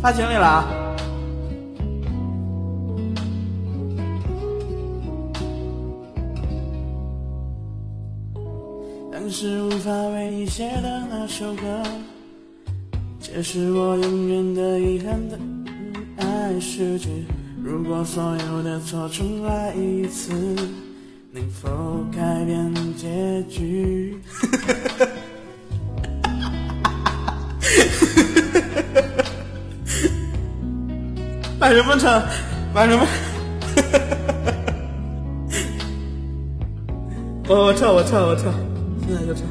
发群里了啊。当时无法为你写的那首歌，这是我永远的遗憾的爱诗句。如果所有的错重来一次，能否改变结局？玩什么车？玩什么？我我撤我撤我撤，现在就撤。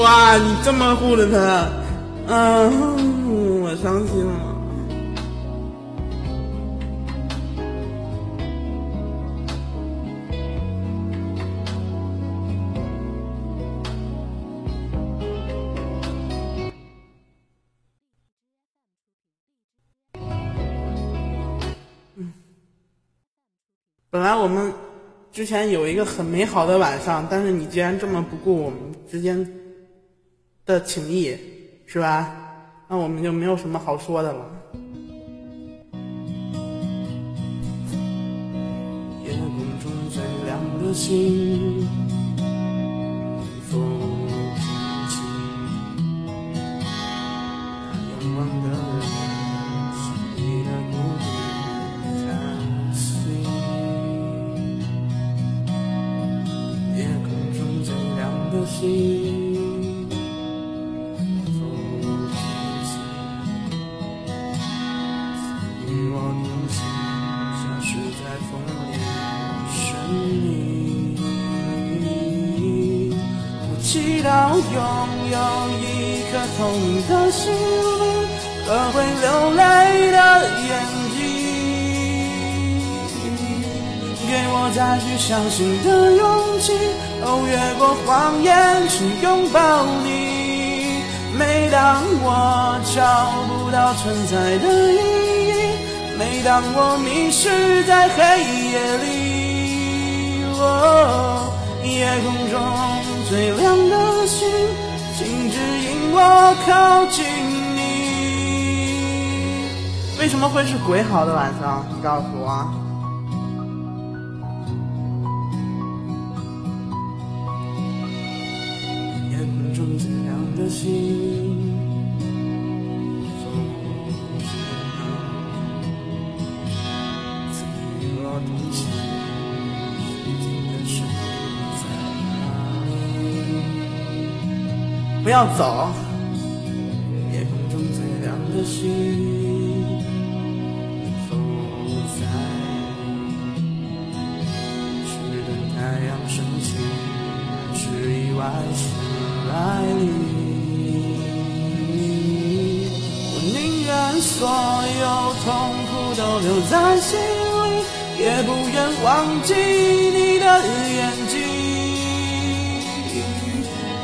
哇，你这么护着他，嗯，我伤心了。本来我们之前有一个很美好的晚上，但是你既然这么不顾我们之间的情谊，是吧？那我们就没有什么好说的了。夜空中最亮的星，一颗透明的心灵和会流泪的眼睛。给我再去相信的勇气，哦，越过谎言去拥抱你。每当我找不到存在的意义，每当我迷失在黑夜里，哦，夜空中最亮的星，请指引我靠近你。为什么会是鬼好的晚上？你告诉我。夜空中最亮的星，要走，夜空中最亮的星，否在？是等太阳升起，还是意外是来临？我宁愿所有痛苦都留在心里，也不愿忘记你的眼。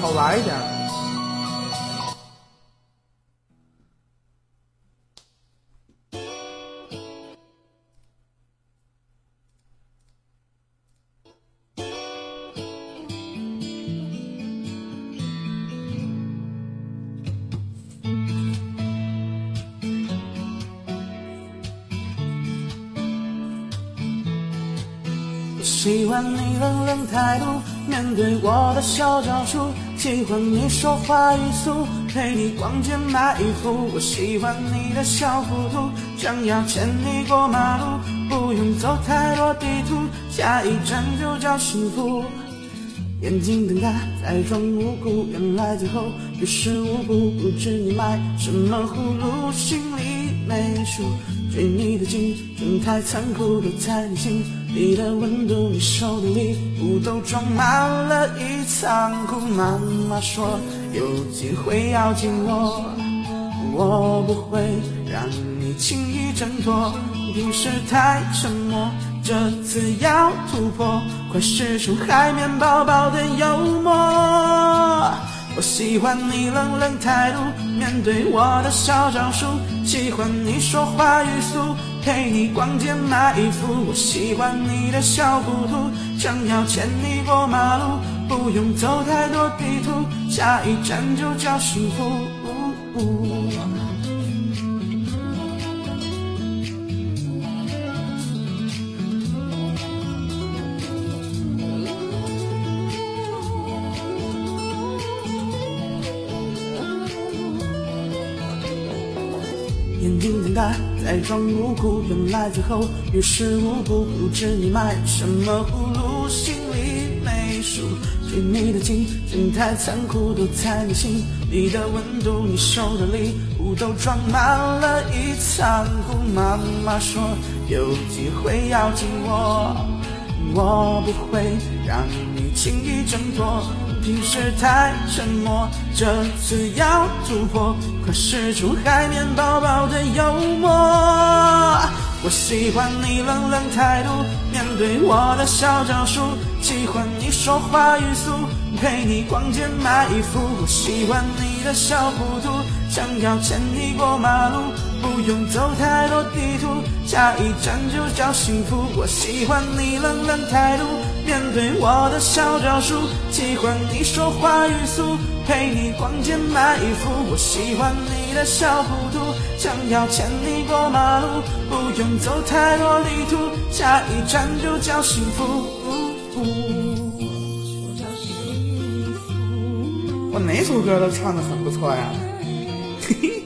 好玩一点？我喜欢你冷冷态度，面对我的小招数，喜欢你说话语速，陪你逛街买衣服。我喜欢你的小糊涂，想要牵你过马路，不用走太多地图，下一站就叫幸福。眼睛瞪大，在装无辜，原来最后于事无补。不知你买什么葫芦，心里没数。追你的劲，正太残酷，都在你心你的温度，你手的礼物都装满了一仓库。妈妈说有机会要紧握，我不会让你轻易挣脱。平时太沉默，这次要突破，快使出海绵宝宝的幽默。我喜欢你冷冷态度，面对我的小招数。喜欢你说话语速，陪你逛街买衣服。我喜欢你的小糊涂，想要牵你过马路，不用走太多地图，下一站就叫幸福。装无辜，原来最后于事无补。不知你买什么葫芦，心里没数。追你的劲，真太残酷，都在你心里的温度。你收的礼物都装满了一仓库。妈妈说有机会要紧我，我不会让你轻易挣脱。平时太沉默，这次要突破，快使出海绵宝宝的幽默。我喜欢你冷冷态度，面对我的小招数。喜欢你说话语速，陪你逛街买衣服。我喜欢你的小糊涂，想要牵你过马路，不用走太多地图，下一站就叫幸福。我喜欢你冷冷态度。面对我的小招数，喜欢你说话语速，陪你逛街买衣服。我喜欢你的小糊涂，想要牵你过马路，不用走太多地图，下一站就叫幸福。我哪首歌都唱的很不错呀，嘿嘿。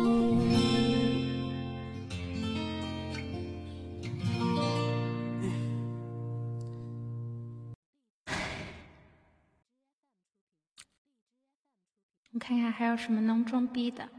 看看还有什么能装逼的。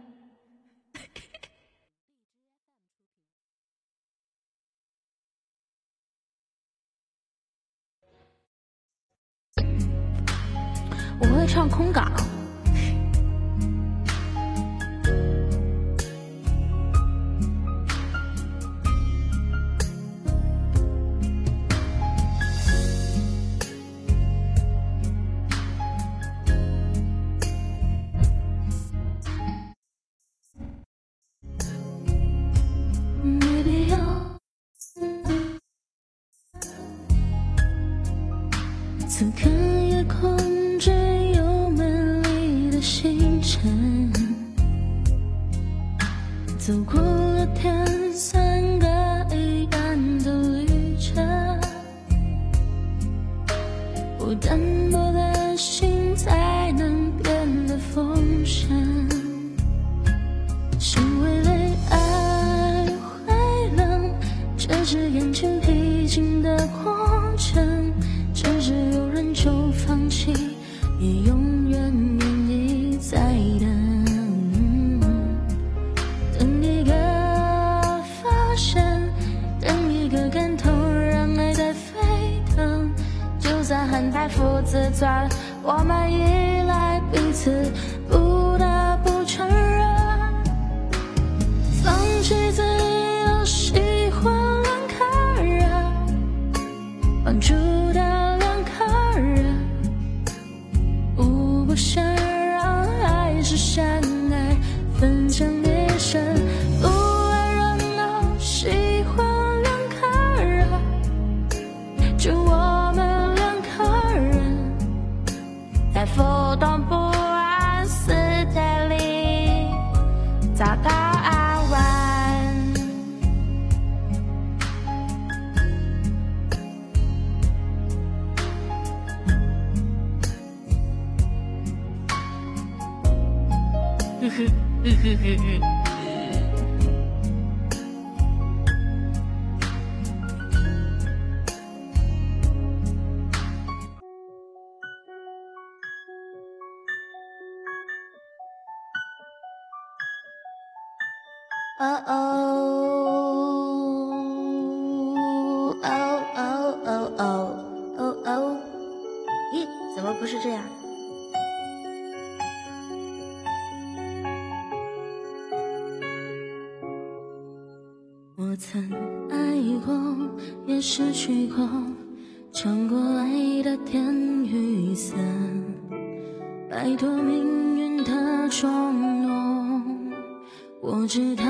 此刻夜空只有美丽的星辰，走过。e 哦哦哦！咦，怎么不是这样？我曾爱过，也失去过，尝过爱的甜与涩，摆脱命运的捉弄。我知道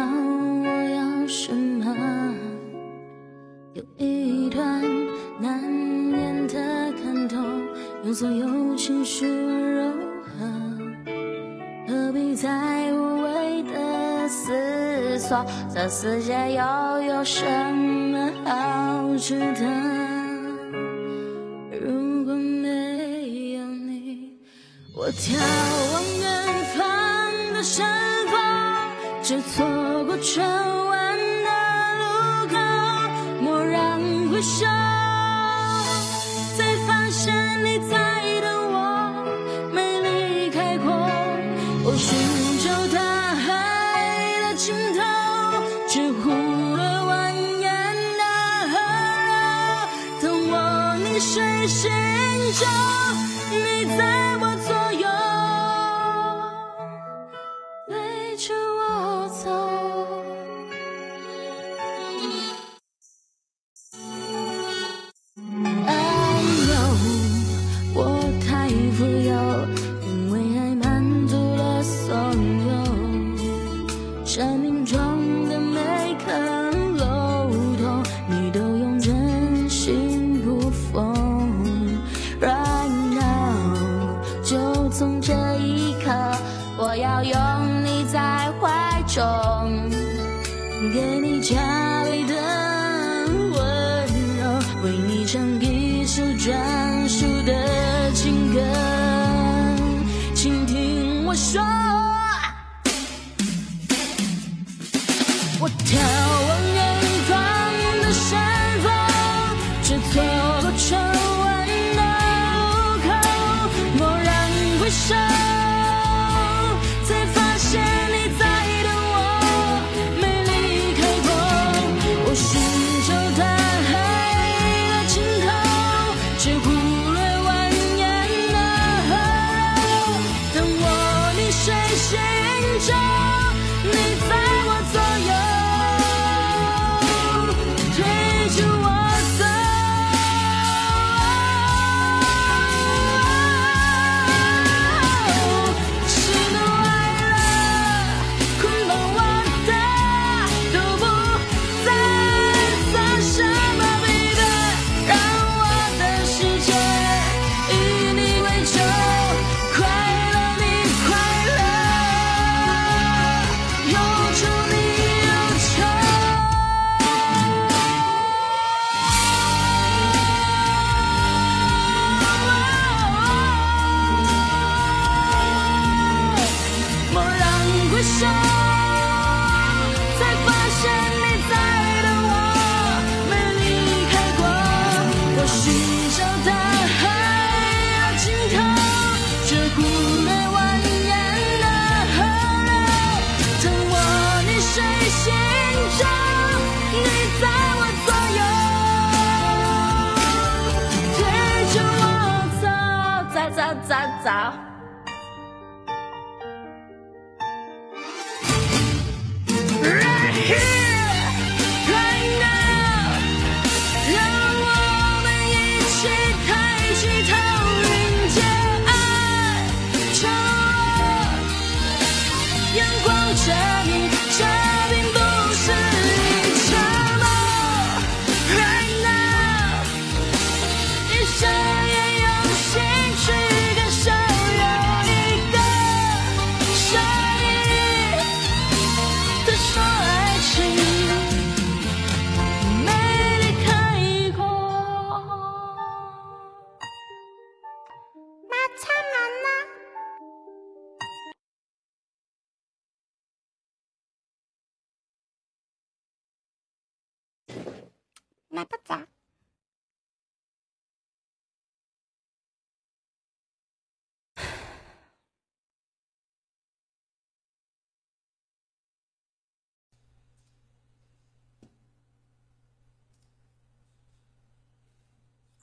索？这世界又有什么好值得？如果没有你，我眺望远方的山峰。只错过转弯的路口，蓦然回首，show.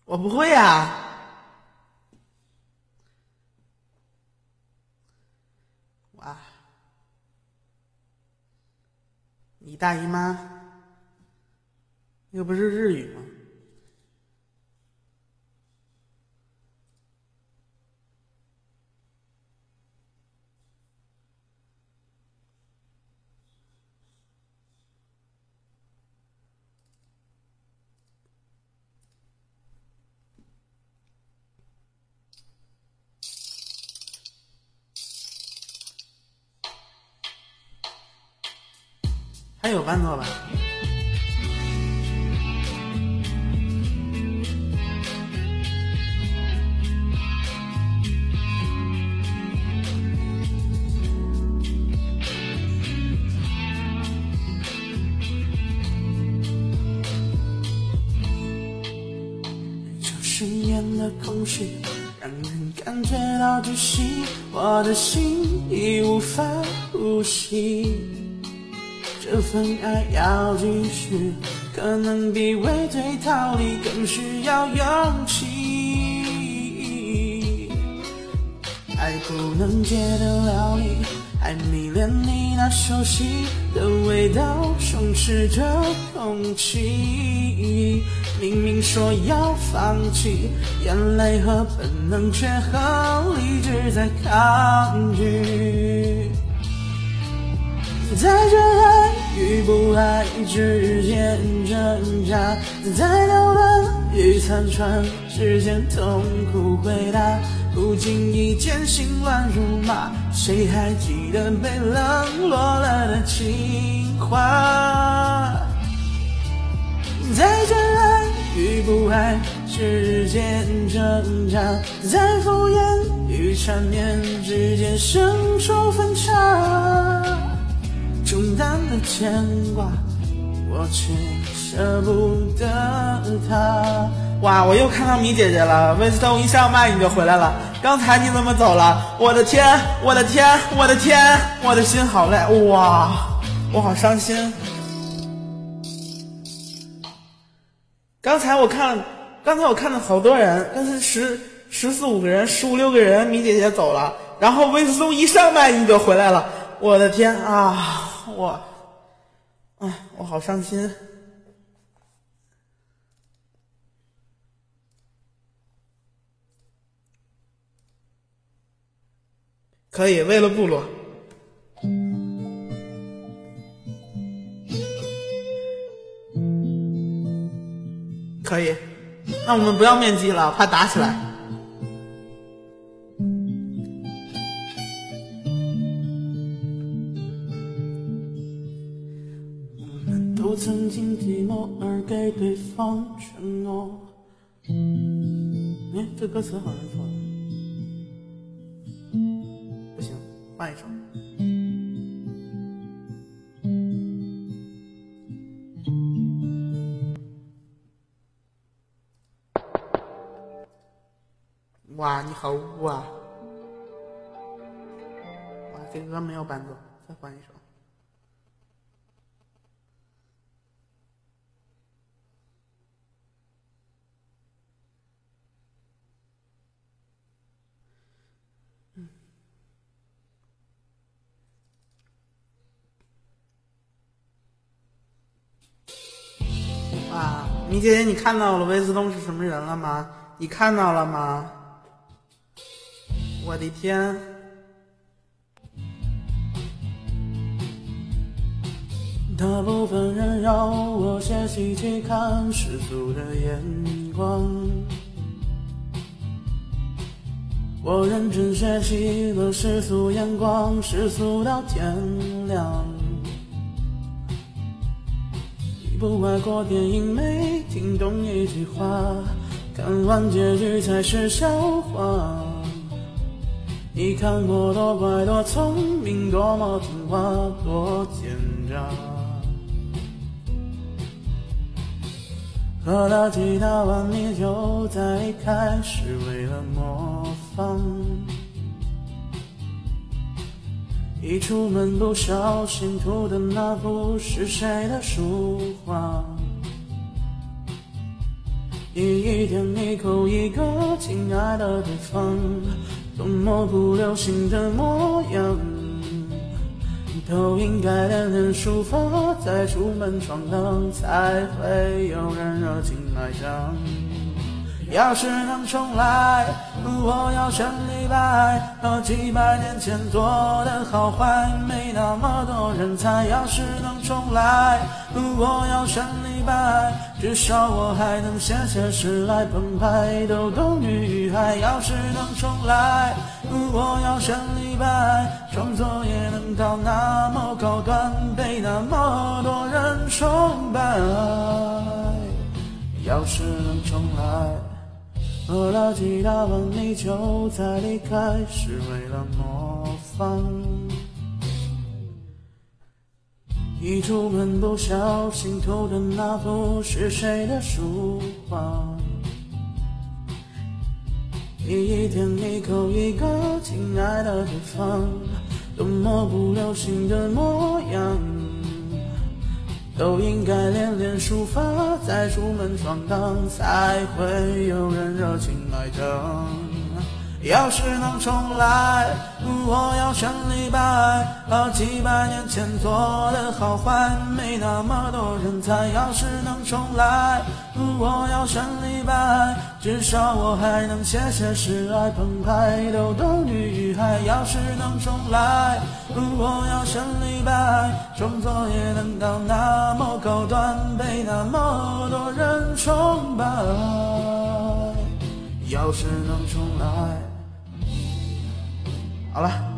我不会呀。哇，你大姨妈又不是日语吗？还有伴奏吧？空虚，让人感觉到窒息，我的心已无法呼吸。这份爱要继续，可能比畏罪逃离更需要勇气。爱不能戒得了你，还迷恋你那熟悉的味道，充斥着空气。明明说要放弃，眼泪和本能却和理智在抗拒。在这爱与不爱之间挣扎，在流乱与残喘之间痛苦回答，不经意间心乱如麻，谁还记得被冷落了的情话？在真爱与不爱之间挣扎，在敷衍与缠绵之间生出分岔。重担的牵挂，我却舍不得他。哇！我又看到米姐姐了，威斯通一上麦你就回来了。刚才你怎么走了？我的天！我的天！我的天！我的心好累！哇！我好伤心。刚才我看，刚才我看到好多人，刚才十十四五个人，十五六个人，米姐姐走了，然后威斯通一上麦你就回来了。我的天啊！我，啊，我好伤心。可以，为了部落，可以。那我们不要面基了，怕打起来。歌词好像错了，不行，换一首。哇，你好污啊！哇，这歌没有伴奏，再换一首。姐姐，你看到了威斯东是什么人了吗？你看到了吗？我的天！大部分人要我学习去看世俗的眼光，我认真学习了世俗眼光，世俗到天亮。不爱过电影，没听懂一句话，看完结局才是笑话。你看我多乖多聪明，多么听话多奸诈。喝了几大碗米酒在开始为了模仿，一出门不小心涂的那幅是谁的书画？一一点一口一个亲爱的对方，多么不流行的模样。都应该练练书法，再出门闯荡，才会有人热情买账。要是能重来，我要选李白，几百年前做的好坏没那么多人猜。要是能重来，我要选李白，至少我还能写写诗来澎湃逗逗女孩。要是能重来，我要选李白，创作也能到那么高端，被那么多人崇拜。要是能重来。喝了几大碗米酒，在离开是为了模仿。一出门不小心偷的那幅是谁的书画？一天一口一个亲爱的对方，多么不流行的模样。都应该练练书法，再出门闯荡，才会有人热情来等。要是能重来，我要选李白，和几百年前做的好坏没那么多人猜。要是能重来，我要选李白，至少我还能写写诗来澎湃逗逗女孩。要是能重来，我要选李白，创作也能到那么高端，被那么多人崇拜。要是能重来，好了。